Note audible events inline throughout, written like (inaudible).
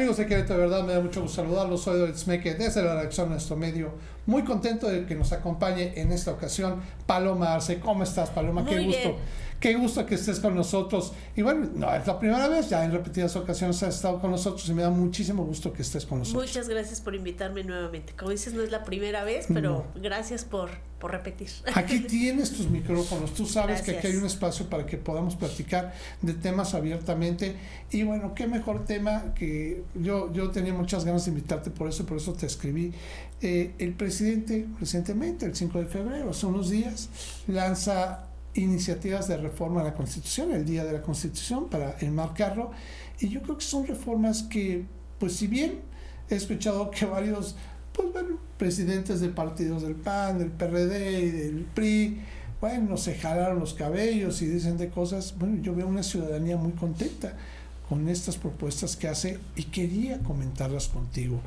Amigos de Querétaro, de verdad me da mucho gusto saludarlos. Soy Doris Smeke desde la redacción de nuestro medio. Muy contento de que nos acompañe en esta ocasión Paloma Arce. ¿Cómo estás, Paloma? Muy Qué gusto. Qué gusto que estés con nosotros. Y bueno, no es la primera vez, ya en repetidas ocasiones has estado con nosotros y me da muchísimo gusto que estés con nosotros. Muchas gracias por invitarme nuevamente. Como dices, no es la primera vez, pero gracias por, por repetir. Aquí (laughs) tienes tus micrófonos, tú sabes que aquí hay un espacio para que podamos platicar de temas abiertamente y bueno, qué mejor tema que yo, yo tenía muchas ganas de invitarte por eso, por eso te escribí. Eh, el presidente recientemente, el 5 de febrero, hace unos días, lanza iniciativas de reforma a la Constitución, el Día de la Constitución, para enmarcarlo y yo creo que son reformas que, pues si bien he escuchado que varios pues bueno, presidentes de partidos del PAN, del PRD y del PRI, bueno, se jalaron los cabellos y dicen de cosas. Bueno, yo veo una ciudadanía muy contenta con estas propuestas que hace y quería comentarlas contigo.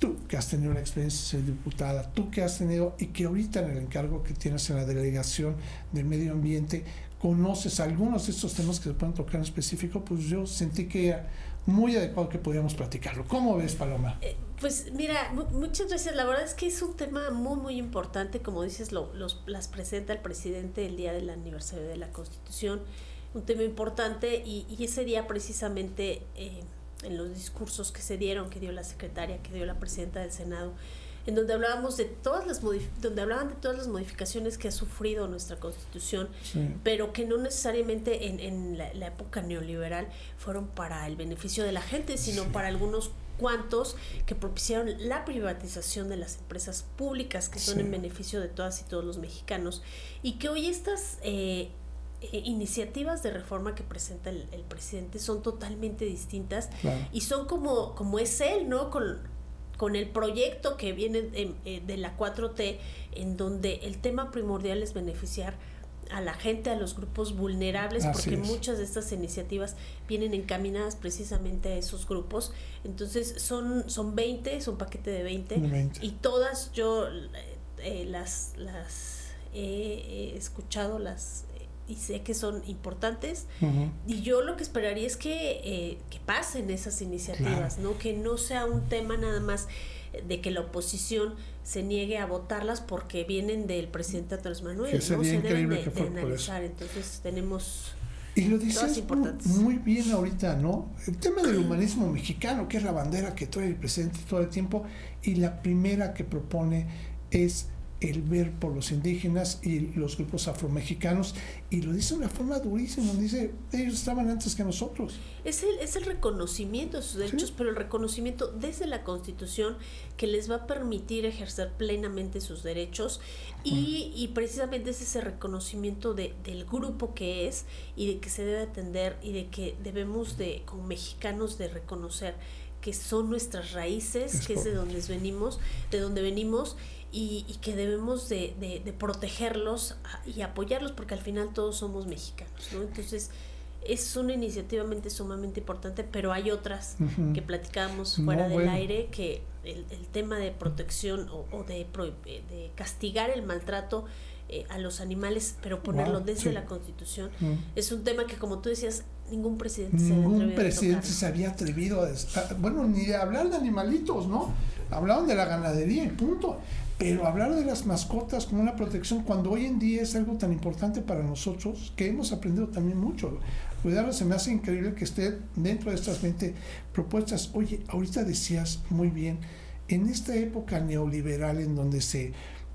Tú que has tenido la experiencia de ser diputada, tú que has tenido y que ahorita en el encargo que tienes en la delegación del medio ambiente, conoces algunos de estos temas que se pueden tocar en específico, pues yo sentí que era muy adecuado que pudiéramos platicarlo. ¿Cómo ves, Paloma? Eh, Pues mira, mu- muchas gracias. La verdad es que es un tema muy, muy importante. Como dices, lo, los, las presenta el presidente el día del aniversario de la Constitución. Un tema importante y, y ese día precisamente eh, en los discursos que se dieron, que dio la secretaria, que dio la presidenta del Senado, en donde hablábamos de todas las donde hablaban de todas las modificaciones que ha sufrido nuestra Constitución Sí. pero que no necesariamente en, en la, la época neoliberal fueron para el beneficio de la gente, sino Sí. para algunos cuantos que propiciaron la privatización de las empresas públicas que son Sí. en beneficio de todas y todos los mexicanos y que hoy estas eh, eh, iniciativas de reforma que presenta el, el presidente son totalmente distintas Claro. y son como, como es él, ¿no? Con, con el proyecto que viene de, eh, de la 4T, en donde el tema primordial es beneficiar a la gente, a los grupos vulnerables, Así porque es. muchas de estas iniciativas vienen encaminadas precisamente a esos grupos. Entonces son, son 20, es un paquete de 20, Un 20. y todas yo eh, eh, las, las he, escuchado, las y sé que son importantes. Y yo lo que esperaría es que, eh, que pasen esas iniciativas, ¿no? Que no sea un tema nada más de que la oposición se niegue a votarlas porque vienen del presidente Andrés Manuel, Que ¿no? Se deben de, que de analizar. Entonces tenemos Y lo dices muy bien ahorita, ¿no? El tema del humanismo mexicano, que es la bandera que trae el presidente todo el tiempo, y la primera que propone es el ver por los indígenas y los grupos afromexicanos, y lo dice de una forma durísima, dice, ellos estaban antes que nosotros. Es el, es el reconocimiento de sus derechos, Sí. pero el reconocimiento desde la Constitución que les va a permitir ejercer plenamente sus derechos y, y precisamente es ese reconocimiento de, del grupo que es y de que se debe atender y de que debemos de, como mexicanos, de reconocer que son nuestras raíces, Es que es de donde venimos, de donde venimos y, y que debemos de, de- de protegerlos y apoyarlos porque al final todos somos mexicanos, ¿no? Entonces es una iniciativamente sumamente importante, pero hay otras que platicábamos fuera del bueno. aire que el, el tema de protección o, o de, pro- de castigar el maltrato eh, a los animales, pero ponerlo Wow, desde sí. la Constitución, Mm. es un tema que como tú decías, ningún presidente se había Ningún atrevido a presidente tocar. se había atrevido a, a- bueno, ni de hablar de animalitos, ¿no? Hablaban de la ganadería y punto. Pero hablar de las mascotas como una protección cuando hoy en día es algo tan importante para nosotros que hemos aprendido también mucho. Cuidarlo se me hace increíble que esté dentro de estas 20 propuestas. Oye, ahorita decías muy bien, en esta época neoliberal en donde se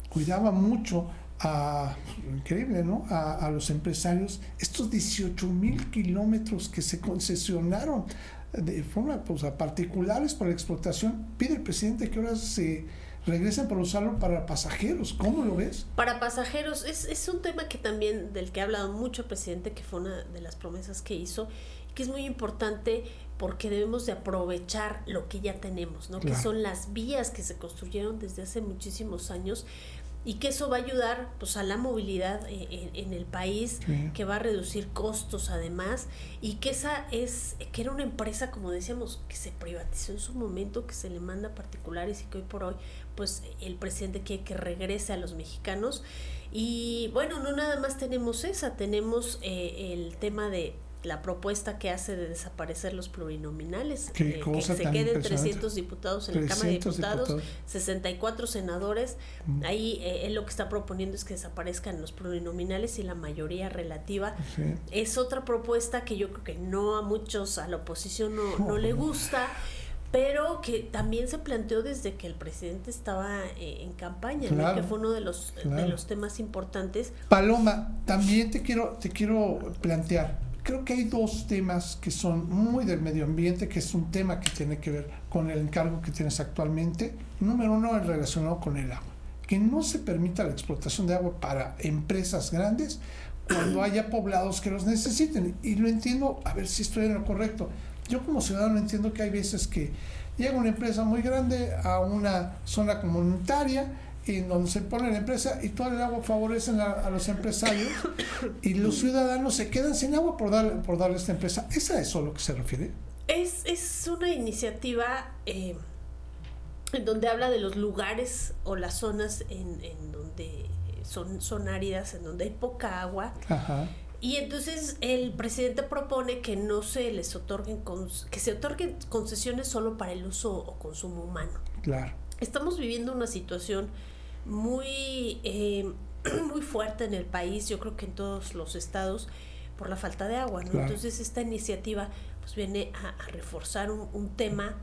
cuidaba mucho a, increíble, ¿no? A, a los empresarios, estos 18 mil kilómetros que se concesionaron de forma pues, a particulares para la explotación, pide el presidente que ahora se regresen para usarlo para pasajeros. ¿Cómo lo ves? Para pasajeros, es, es un tema que también, del que ha hablado mucho el presidente, que fue una de las promesas que hizo, que es muy importante porque debemos de aprovechar lo que ya tenemos, ¿no? Que son las vías que se construyeron desde hace muchísimos años y que eso va a ayudar pues a la movilidad eh, en, en el país, Sí. que va a reducir costos además y que esa es que era una empresa como decíamos que se privatizó en su momento, que se le manda a particulares y que hoy por hoy pues el presidente quiere que regrese a los mexicanos y bueno, no nada más tenemos esa, tenemos eh, el tema de la propuesta que hace de desaparecer los plurinominales, eh, que se queden impresionante. 300 diputados en la Cámara de 300 Diputados, diputados. 64 senadores. Mm. Ahí eh, él lo que está proponiendo es que desaparezcan los plurinominales y la mayoría relativa. Sí. Es otra propuesta que yo creo que no a muchos, a la oposición no, no le gusta, pero que también se planteó desde que el presidente estaba eh, en campaña, ¿no? Claro, que fue uno de los, de los temas importantes. Paloma, también te quiero, te quiero plantear. Creo que hay dos temas que son muy del medio ambiente, que es un tema que tiene que ver con el encargo que tienes actualmente. Número uno, el relacionado con el agua. Que no se permita la explotación de agua para empresas grandes cuando haya poblados que los necesiten. Y lo entiendo, a ver si estoy en lo correcto. Yo como ciudadano entiendo que hay veces que llega una empresa muy grande a una zona comunitaria en donde se pone la empresa y todo el agua favorecen a, a los empresarios y los ciudadanos se quedan sin agua por darle, por darle a esta empresa. ¿Es a eso a lo que se refiere? Es, es una iniciativa eh, en donde habla de los lugares o las zonas en, en donde son, son áridas, en donde hay poca agua. Ajá. Y entonces el presidente propone que no se les otorguen, que se otorguen concesiones solo para el uso o consumo humano. Claro. Estamos viviendo una situación muy, eh, (clears throat) muy fuerte en el país, yo creo que en todos los estados, por la falta de agua. ¿no? Claro. Entonces esta iniciativa pues viene a, a reforzar un, un tema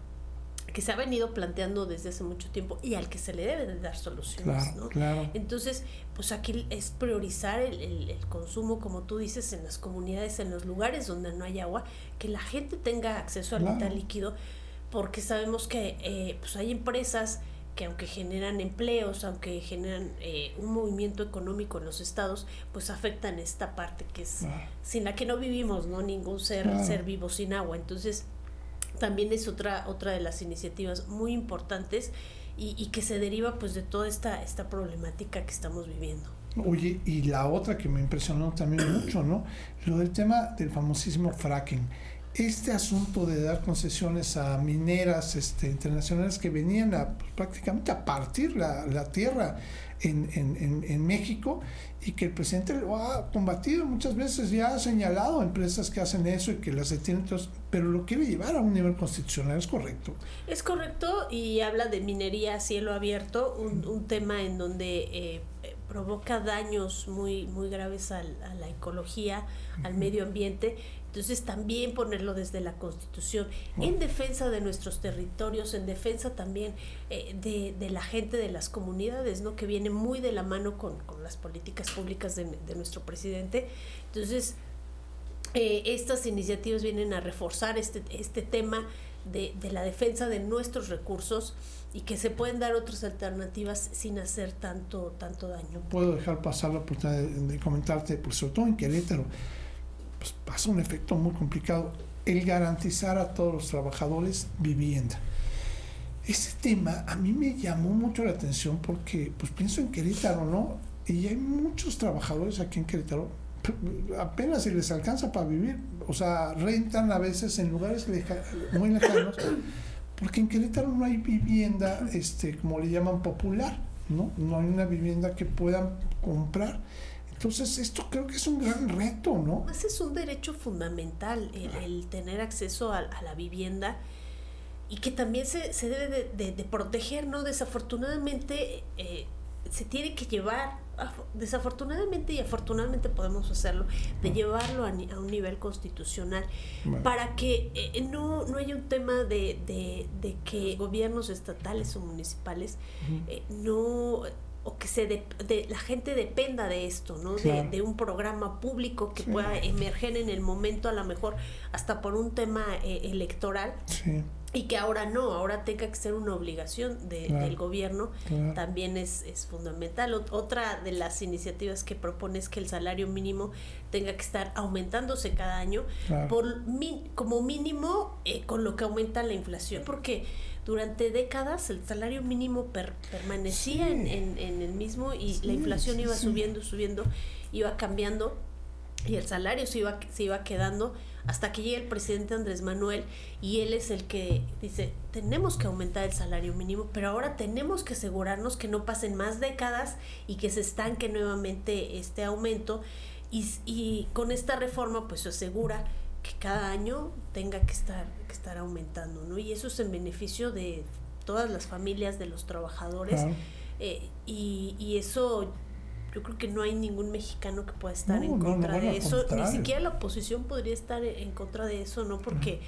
que se ha venido planteando desde hace mucho tiempo y al que se le debe de dar soluciones. Claro, ¿no? claro. Entonces, pues aquí es priorizar el, el- el consumo, como tú dices, en las comunidades, en los lugares donde no hay agua, que la gente tenga acceso al vital líquido, porque sabemos que eh, pues hay empresas que aunque generan empleos, aunque generan eh, un movimiento económico en los estados, pues afectan esta parte que es Claro. sin la que no vivimos, ¿no? Ningún ser, ser vivo sin agua. Entonces, también es otra, otra de las iniciativas muy importantes y, y que se deriva pues de toda esta, esta problemática que estamos viviendo. Oye, y la otra que me impresionó también mucho, ¿no? Lo del tema del famosísimo fracking. Este asunto de dar concesiones a mineras este, internacionales que venían a pues, prácticamente a partir la, la tierra en, en, en, México y que el presidente lo ha combatido muchas veces, ya ha señalado a empresas que hacen eso y que las detienen, entonces, pero lo quiere llevar a un nivel constitucional, ¿es correcto? Es correcto y habla de minería a cielo abierto, un, un tema en donde eh, provoca daños muy, muy graves al- a la ecología, al medio ambiente. Entonces también ponerlo desde la Constitución, en defensa de nuestros territorios, en defensa también eh, de, de la gente, de las comunidades, ¿no? que viene muy de la mano con, con las políticas públicas de, de nuestro presidente. Entonces, eh, estas iniciativas vienen a reforzar este, este tema de, de la defensa de nuestros recursos y que se pueden dar otras alternativas sin hacer tanto, tanto daño. puedo dejar pasar la oportunidad de, de comentarte, pues sobre todo en Querétaro, pues pasa un efecto muy complicado, el garantizar a todos los trabajadores vivienda. Ese tema a mí me llamó mucho la atención porque pues pienso en Querétaro, ¿no? Y hay muchos trabajadores aquí en Querétaro, (laughs) apenas si les alcanza para vivir, o sea, rentan a veces en lugares muy lejanos, porque en Querétaro no hay vivienda, este, como le llaman, popular, ¿no? No hay una vivienda que puedan comprar. Entonces, esto creo que es un gran reto, ¿no? Ese es un derecho fundamental, el, el tener acceso a, a la vivienda y que también se, se debe de, de- de proteger, ¿no? Desafortunadamente eh, se tiene que llevar, af- desafortunadamente y afortunadamente podemos hacerlo, de llevarlo a, a un nivel constitucional Bueno. para que eh, no, no haya un tema de, de, de que gobiernos estatales o municipales eh, no o que se de, de- la gente dependa de esto, ¿no? De- Claro. De, un programa público que Sí. pueda emerger en el momento, a lo mejor hasta por un tema eh, electoral, Sí, y que ahora no, ahora tenga que ser una obligación de- Claro. del gobierno, claro. también es, es fundamental. Ot- Otra de las iniciativas que propone es que el salario mínimo tenga que estar aumentándose cada año por mi- como mínimo eh, con lo que aumenta la inflación, porque durante décadas el salario mínimo per- permanecía Sí. en, en- en el mismo y Sí, la inflación sí, iba subiendo, subiendo, iba cambiando y el salario se iba, se iba quedando hasta que llega el presidente Andrés Manuel y él es el que dice, tenemos que aumentar el salario mínimo, pero ahora tenemos que asegurarnos que no pasen más décadas y que se estanque nuevamente este aumento y, y con esta reforma pues se asegura que cada año tenga que estar, que estar aumentando, ¿no? Y eso es en beneficio de todas las familias, de los trabajadores. Eh, y, y eso yo creo que no hay ningún mexicano que pueda estar en contra de eso, ni siquiera la oposición podría estar en contra de eso, ¿no? Porque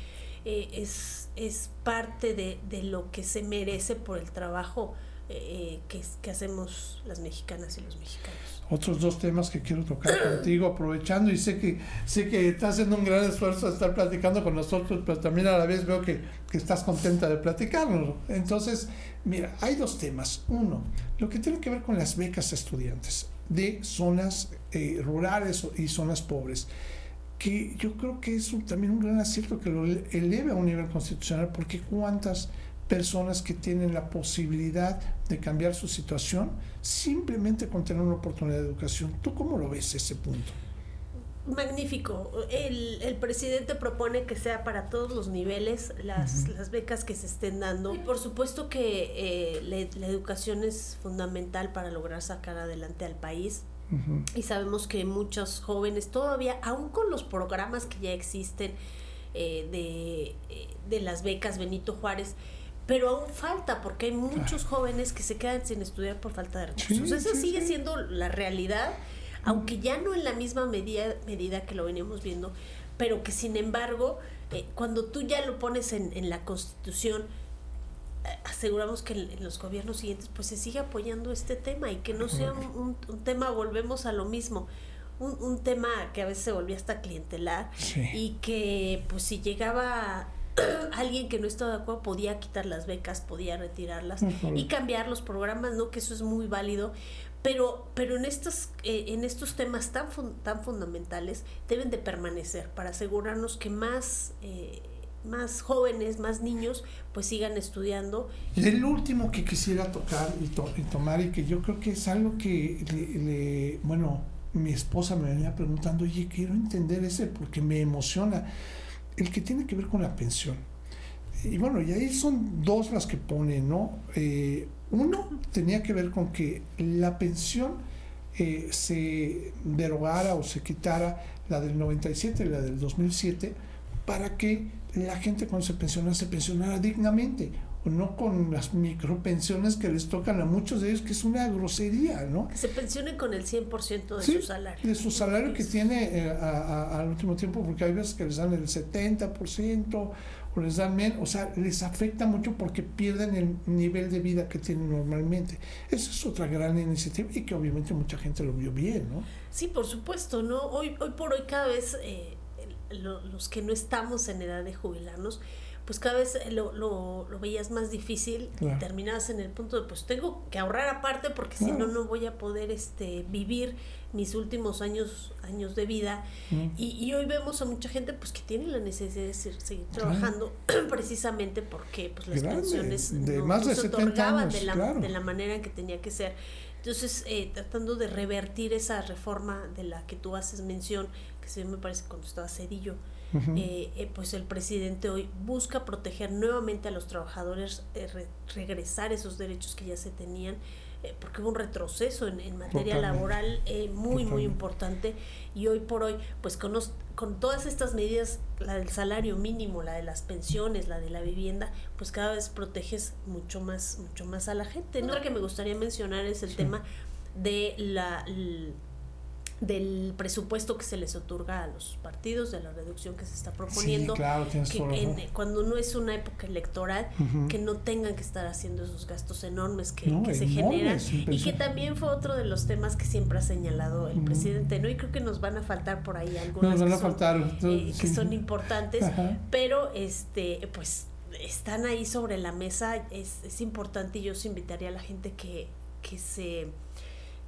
eh, es, es parte de, de, lo que se merece por el trabajo eh, que, hacemos las mexicanas y los mexicanos otros dos temas que quiero tocar contigo, aprovechando y sé que sé que estás haciendo un gran esfuerzo de estar platicando con nosotros, pero también a la vez veo que, que estás contenta de platicarnos. Entonces, mira, hay dos temas. Uno, lo que tiene que ver con las becas estudiantes de zonas eh, rurales y zonas pobres que yo creo que es también un gran acierto que lo eleve a un nivel constitucional, porque cuántas personas que tienen la posibilidad de cambiar su situación simplemente con tener una oportunidad de educación. ¿Tú cómo lo ves ese punto? Magnífico. El, el presidente propone que sea para todos los niveles las, las becas que se estén dando. Y por supuesto que eh, la, educación es fundamental para lograr sacar adelante al país. Y sabemos que muchos jóvenes todavía, aún con los programas que ya existen eh, de, eh, de las becas Benito Juárez, pero aún falta porque hay muchos jóvenes que se quedan sin estudiar por falta de recursos. Esa sigue siendo la realidad, aunque ya no en la misma medida, medida que lo veníamos viendo, pero que sin embargo, eh, cuando tú ya lo pones en, en la Constitución, eh, aseguramos que en, los gobiernos siguientes pues se sigue apoyando este tema y que no sea un, un, tema, volvemos a lo mismo, un, un, tema que a veces se volvía hasta clientelar y que pues si llegaba (clears throat) alguien que no estaba de acuerdo podía quitar las becas, podía retirarlas y cambiar los programas, ¿no? Que eso es muy válido. Pero, pero en, estos, eh, en estos temas tan, tan fundamentales deben de permanecer para asegurarnos que más, eh, más jóvenes, más niños, pues sigan estudiando. Y el último que quisiera tocar y, tomar y que yo creo que es algo que, le, bueno, mi esposa me venía preguntando, oye, quiero entender ese porque me emociona el que tiene que ver con la pensión. Y bueno, y ahí son dos las que pone, ¿no? Eh, uno tenía que ver con que la pensión eh, se derogara o se quitara la del 97 y la del 2007 para que la gente cuando se pensionara se pensionara dignamente no con las micropensiones que les tocan a muchos de ellos, que es una grosería, ¿no? Que se pensionen con el 100% de su salario. De su salario que tiene eh, al último tiempo, porque hay veces que les dan el 70% o les dan menos, o sea, les afecta mucho porque pierden el nivel de vida que tienen normalmente. Esa es otra gran iniciativa y que obviamente mucha gente lo vio bien, ¿no? Sí, por supuesto, ¿no? Hoy, hoy por hoy cada vez eh, los que no estamos en edad de jubilarnos, pues cada vez lo, lo, lo veías más difícil y terminabas en el punto de pues tengo que ahorrar aparte porque si no no voy a poder este vivir mis últimos años años de vida. Y, y, hoy vemos a mucha gente pues que tiene la necesidad de seguir, trabajando (clears throat) precisamente porque pues las pensiones no, se otorgaban de, la, de la manera en que tenía que ser. Entonces eh, tratando de revertir esa reforma de la que tú haces mención que se me parece cuando estaba Cedillo. Eh, eh, pues el presidente hoy busca proteger nuevamente a los trabajadores, eh, regresar esos derechos que ya se tenían, porque hubo un retroceso en, materia laboral muy, muy importante. Y hoy por hoy, pues con, con todas estas medidas, la del salario mínimo, la de las pensiones, la de la vivienda, pues cada vez proteges mucho más, mucho más a la gente. Otra que me gustaría mencionar es el tema de la del presupuesto que se les otorga a los partidos, de la reducción que se está proponiendo, que cuando no es una época electoral, que no tengan que estar haciendo esos gastos enormes que, se generan. y que también fue otro de los temas que siempre ha señalado el presidente, ¿no? Y creo que nos van a faltar por ahí algunos que, son, eh, que son importantes, pero este pues están ahí sobre la mesa, es, es importante y yo os invitaría a la gente que, que se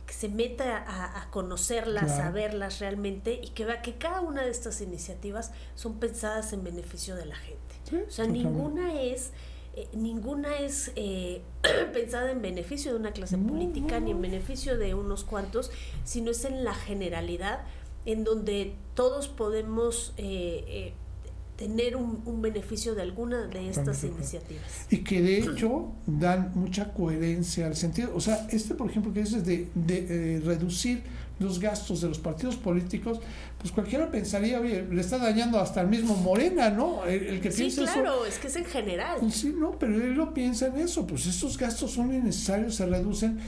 que se meta a, conocerlas, a verlas realmente y que vea que cada una de estas iniciativas son pensadas en beneficio de la gente. o sea, ninguna es eh, ninguna es eh, (clears throat) pensada en beneficio de una clase política ni en beneficio de unos cuantos, sino es en la generalidad en donde todos podemos eh, tener un, un, beneficio de alguna de estas iniciativas. Y que de hecho dan mucha coherencia al sentido. O sea, este, por ejemplo, que es de, de eh, reducir los gastos de los partidos políticos, pues cualquiera pensaría, oye, le está dañando hasta el mismo Morena, ¿no? El, que sí, claro, es que es en general. Pues sí, no, pero él lo piensa en eso, pues estos gastos son innecesarios, se reducen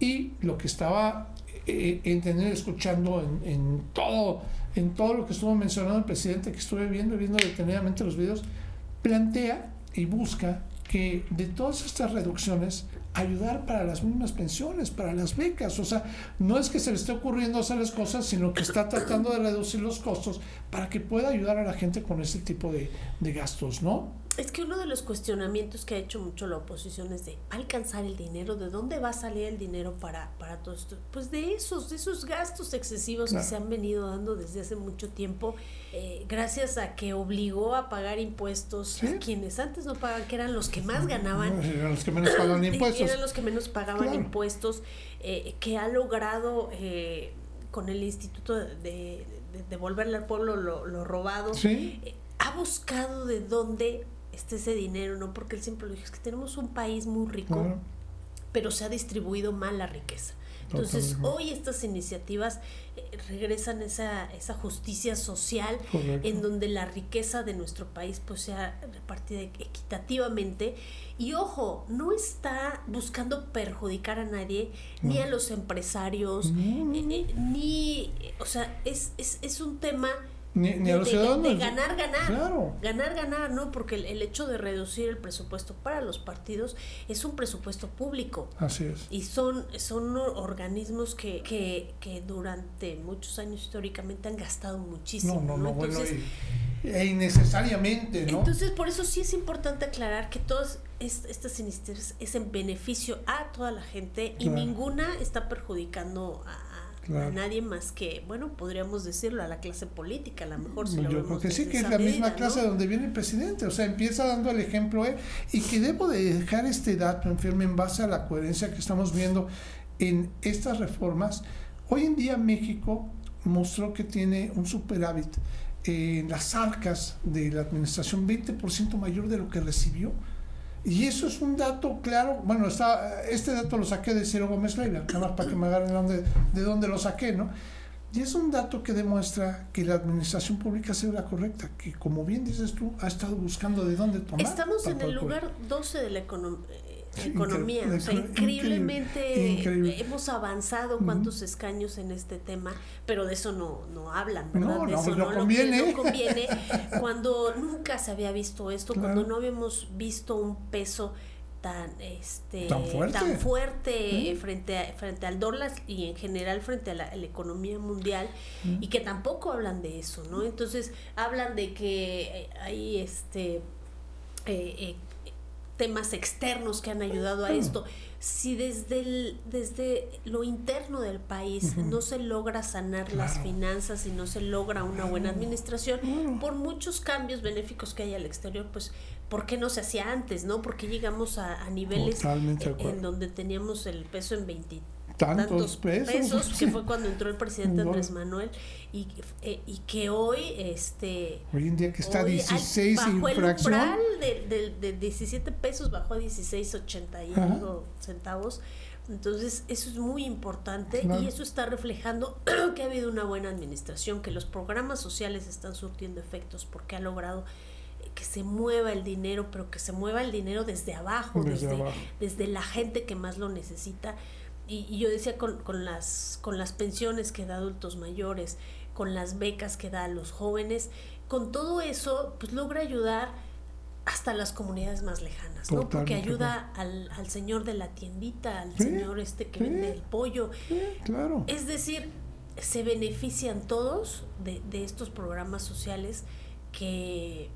y lo que estaba eh, entendiendo, escuchando en, en, todo, en todo lo que estuvo mencionando el presidente, que estuve viendo, viendo detenidamente los videos, plantea y busca que de todas estas reducciones ayudar para las mismas pensiones, para las becas. O sea, no es que se le esté ocurriendo hacer las cosas, sino que está tratando de reducir los costos para que pueda ayudar a la gente con ese tipo de, de gastos, ¿no? Es que uno de los cuestionamientos que ha hecho mucho la oposición es de alcanzar el dinero, ¿de dónde va a salir el dinero para, para todo esto? Pues de esos, de esos gastos excesivos que se han venido dando desde hace mucho tiempo, eh, gracias a que obligó a pagar impuestos a quienes antes no pagaban, que eran los que más ganaban. eran los que menos pagaban (clears throat) impuestos. Eran los que menos pagaban impuestos, eh, que ha logrado eh, con el Instituto de, devolverle al pueblo lo, lo robado. ha buscado de dónde este ese dinero, ¿no? Porque él siempre lo dijo, es que tenemos un país muy rico, pero se ha distribuido mal la riqueza. Entonces, hoy estas iniciativas eh, regresan esa, esa justicia social en donde la riqueza de nuestro país pues sea repartida equitativamente. Y ojo, no está buscando perjudicar a nadie, ni a los empresarios, eh, eh, ni, o sea, es, es, es un tema ni, a los ciudadanos. De ganar, ganar. Ganar, ganar, ¿no? Porque el, hecho de reducir el presupuesto para los partidos es un presupuesto público. Así es. Y son, son organismos que, que, que durante muchos años históricamente han gastado muchísimo. No, no, no, bueno, e innecesariamente, ¿no? Entonces, por eso sí es importante aclarar que todas estas sinistras es en beneficio a toda la gente y ninguna está perjudicando a a nadie más que, bueno, podríamos decirlo, a la clase política, a lo mejor. Si Yo creo que sí, que es la misma clase donde viene el presidente, o sea, empieza dando el ejemplo él, y que debo de dejar este dato enfermo en base a la coherencia que estamos viendo en estas reformas. Hoy en día México mostró que tiene un superávit en las arcas de la administración 20% mayor de lo que recibió y eso es un dato claro. Bueno, está, este dato lo saqué de Ciro Gómez Leiva, nada más para que me agarren de dónde, de dónde lo saqué, ¿no? Y es un dato que demuestra que la administración pública ha sido la correcta, que como bien dices tú, ha estado buscando de dónde tomar. Estamos en el lugar 12 de la economía economía. o sea, increíblemente hemos avanzado cuántos escaños en este tema, pero de eso no, no hablan, ¿verdad? No, de eso no, conviene. no (laughs) conviene. Cuando nunca se había visto esto, cuando no habíamos visto un peso tan este tan fuerte, frente frente al dólar y en general frente a la, economía mundial y que tampoco hablan de eso no entonces hablan de que hay este eh, eh, temas externos que han ayudado a esto. Si desde, el, desde lo interno del país no se logra sanar las finanzas y no se logra una buena administración, por muchos cambios benéficos que hay al exterior, pues, ¿por qué no se hacía antes? ¿no? Porque llegamos a, niveles en, donde teníamos el peso en 23 tantos, pesos, que fue cuando entró el presidente Andrés Manuel y, eh, y que hoy este hoy en día que está a 16 bajó el umbral de, de, 17 pesos bajó a 16.80 centavos. Entonces eso es muy importante y eso está reflejando (clears throat) que ha habido una buena administración que los programas sociales están surtiendo efectos porque ha logrado que se mueva el dinero, pero que se mueva el dinero desde abajo, desde, desde la gente que más lo necesita y, yo decía con, con, las, con las pensiones que da adultos mayores, con las becas que da a los jóvenes, con todo eso, pues logra ayudar hasta las comunidades más lejanas, ¿no? Porque ayuda al, al, señor de la tiendita, al señor este que vende el pollo. claro. Es decir, se benefician todos de, de estos programas sociales que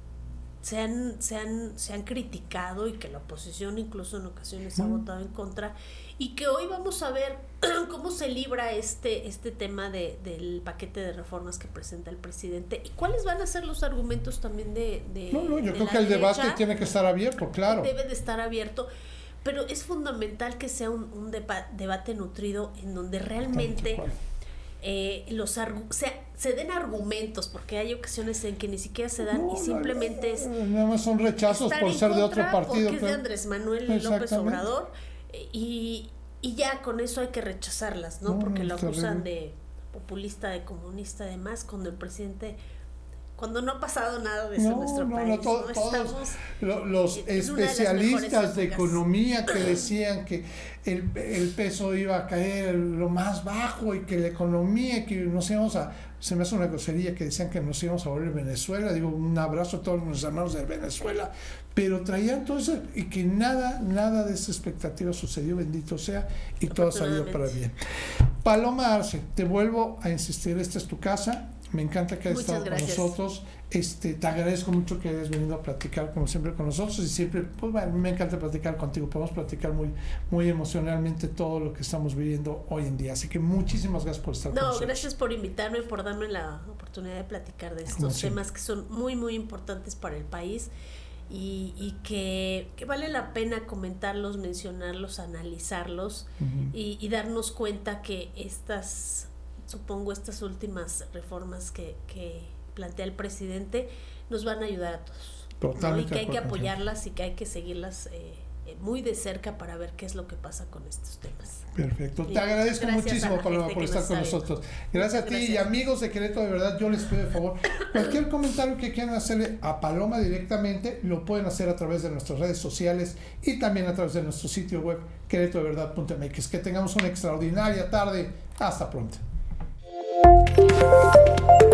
se han, se, han, se han criticado y que la oposición incluso en ocasiones ha votado en contra y que hoy vamos a ver (clears throat) cómo se libra este, este tema de, del paquete de reformas que presenta el presidente y cuáles van a ser los argumentos también de... de no, no, yo creo que el debate tiene que estar abierto, claro. Debe de estar abierto, pero es fundamental que sea un, un debate nutrido en donde realmente... Eh, los se, se, den argumentos, porque hay ocasiones en que ni siquiera se dan y simplemente es... Nada más son rechazos por ser de otro partido. Porque es de Andrés Manuel López Obrador y, y ya con eso hay que rechazarlas, ¿no? Porque lo acusan de populista, de comunista, además, cuando el presidente cuando no ha pasado nada de eso en nuestro país. todos los especialistas de, economía que (clears throat) decían que el, el, peso iba a caer lo más bajo y que la economía, que nos íbamos a, se me hace una grosería que decían que nos íbamos a volver Venezuela, digo un abrazo a todos nuestros hermanos de Venezuela, pero traían todo eso y que nada, nada de esa expectativa sucedió, bendito sea, y todo ha salido para bien. Paloma Arce, te vuelvo a insistir, esta es tu casa, me encanta que hayas estado con nosotros. Este, te agradezco mucho que hayas venido a platicar como siempre con nosotros y siempre, pues bueno, me encanta platicar contigo. Podemos platicar muy, muy emocionalmente todo lo que estamos viviendo hoy en día. Así que muchísimas gracias por estar con nosotros. No, gracias por invitarme, por darme la oportunidad de platicar de estos temas que son muy, muy importantes para el país. Y, y que, que, vale la pena comentarlos, mencionarlos, analizarlos y, y darnos cuenta que estas supongo estas últimas reformas que, que plantea el presidente nos van a ayudar a todos. Y que hay que apoyarlas y que hay que seguirlas eh, eh, muy de cerca para ver qué es lo que pasa con estos temas. Perfecto. Te agradezco muchísimo, Paloma, por estar con nosotros. Gracias a ti y amigos de Querétaro, de verdad, yo les pido de favor, cualquier comentario que quieran hacerle a Paloma directamente, lo pueden hacer a través de nuestras redes sociales y también a través de nuestro sitio web queretodeverdad.mx. Que tengamos una extraordinaria tarde. Hasta pronto. Música